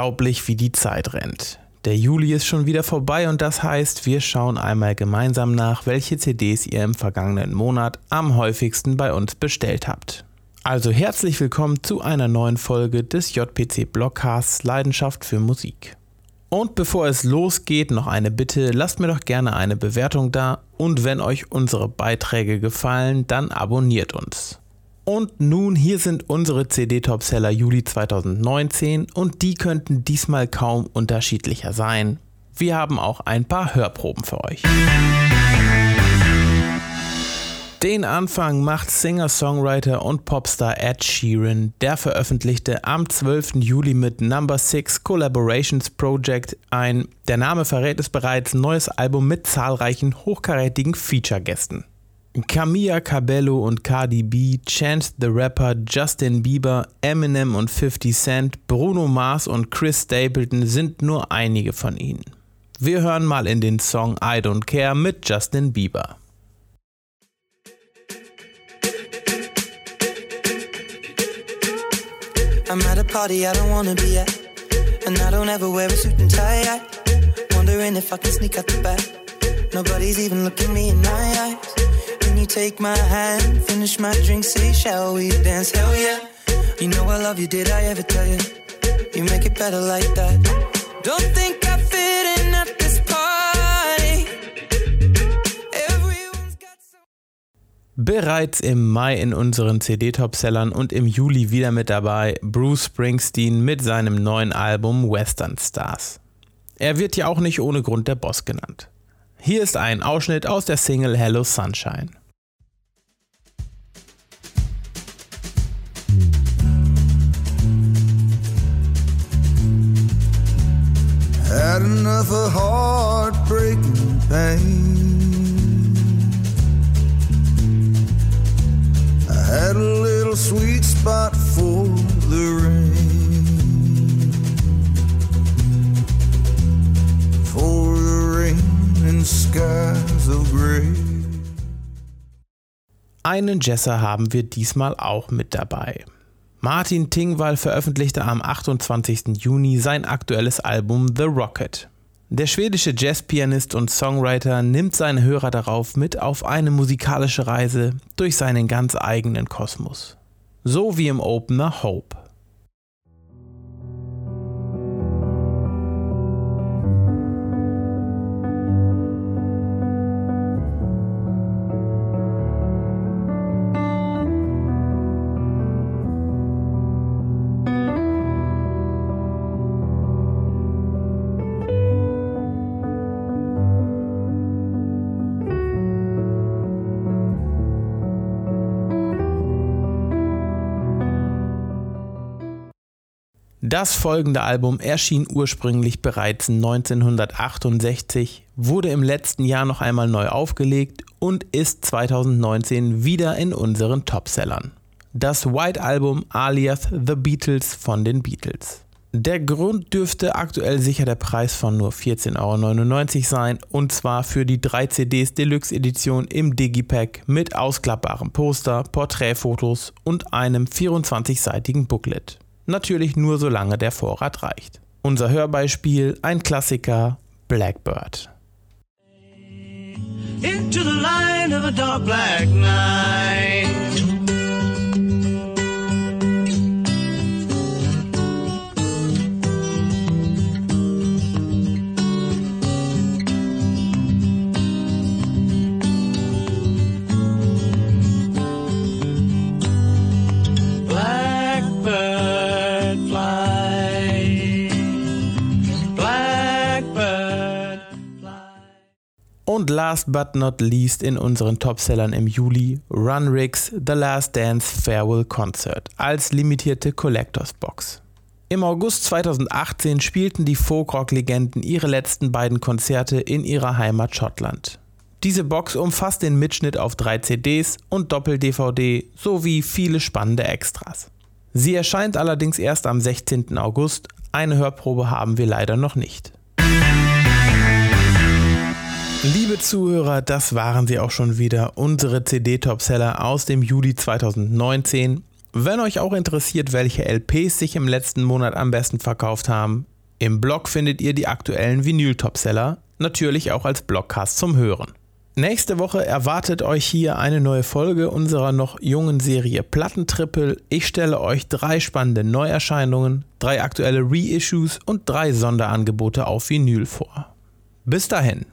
Unglaublich, wie die Zeit rennt. Der Juli ist schon wieder vorbei und das heißt, wir schauen einmal gemeinsam nach, welche CDs ihr im vergangenen Monat am häufigsten bei uns bestellt habt. Also herzlich willkommen zu einer neuen Folge des JPC Blockcasts Leidenschaft für Musik. Und bevor es losgeht, noch eine Bitte, lasst mir doch gerne eine Bewertung da und wenn euch unsere Beiträge gefallen, dann abonniert uns. Und nun hier sind unsere CD-Topseller Juli 2019 und die könnten diesmal kaum unterschiedlicher sein. Wir haben auch ein paar Hörproben für euch. Den Anfang macht Singer-Songwriter und Popstar Ed Sheeran. Der veröffentlichte am 12. Juli mit Number 6 Collaborations Project ein, der Name verrät es bereits, neues Album mit zahlreichen hochkarätigen Feature-Gästen. Camilla Cabello und Cardi B, Chance the Rapper, Justin Bieber, Eminem und 50 Cent, Bruno Mars und Chris Stapleton sind nur einige von ihnen. Wir hören mal in den Song I Don't Care mit Justin Bieber. I'm at a party I don't wanna be at And I don't ever wear a suit and tie Wondering if I can sneak out the back Nobody's even looking me in my eyes take my hand, finish my drink, say, shall we dance? Hell yeah. You know I love you, did I ever tell you? You make it better like that. Don't think I fit in at this party. Bereits im Mai in unseren CD-Top-Sellern und im Juli wieder mit dabei Bruce Springsteen mit seinem neuen Album Western Stars. Er wird ja auch nicht ohne Grund der Boss genannt. Hier ist ein Ausschnitt aus der Single Hello Sunshine. Sweet spot for the rain. For the rain and skies of gray. Einen Jesser haben wir diesmal auch mit dabei. Martin Tingwall veröffentlichte am 28. Juni sein aktuelles Album The Rocket. Der schwedische Jazzpianist und Songwriter nimmt seine Hörer darauf mit auf eine musikalische Reise durch seinen ganz eigenen Kosmos. So wie im Opener Hope. Das folgende Album erschien ursprünglich bereits 1968, wurde im letzten Jahr noch einmal neu aufgelegt und ist 2019 wieder in unseren Topsellern. Das White Album alias The Beatles von den Beatles. Der Grund dürfte aktuell sicher der Preis von nur 14,99 Euro sein und zwar für die 3 CDs Deluxe Edition im Digipack mit ausklappbarem Poster, Porträtfotos und einem 24-seitigen Booklet. Natürlich nur solange der Vorrat reicht. Unser Hörbeispiel, ein Klassiker, Blackbird. Into the line of a dark black night. Und last but not least in unseren Topsellern im Juli Run Rigs The Last Dance Farewell Concert als limitierte Collectors Box. Im August 2018 spielten die Folkrock-Legenden ihre letzten beiden Konzerte in ihrer Heimat Schottland. Diese Box umfasst den Mitschnitt auf drei CDs und Doppel-DVD sowie viele spannende Extras. Sie erscheint allerdings erst am 16. August, eine Hörprobe haben wir leider noch nicht. Liebe Zuhörer, das waren sie auch schon wieder, unsere CD-Topseller aus dem Juli 2019. Wenn euch auch interessiert, welche LPs sich im letzten Monat am besten verkauft haben, im Blog findet ihr die aktuellen Vinyl-Topseller, natürlich auch als Blogcast zum Hören. Nächste Woche erwartet euch hier eine neue Folge unserer noch jungen Serie Plattentrippel. Ich stelle euch drei spannende Neuerscheinungen, drei aktuelle Reissues und drei Sonderangebote auf Vinyl vor. Bis dahin.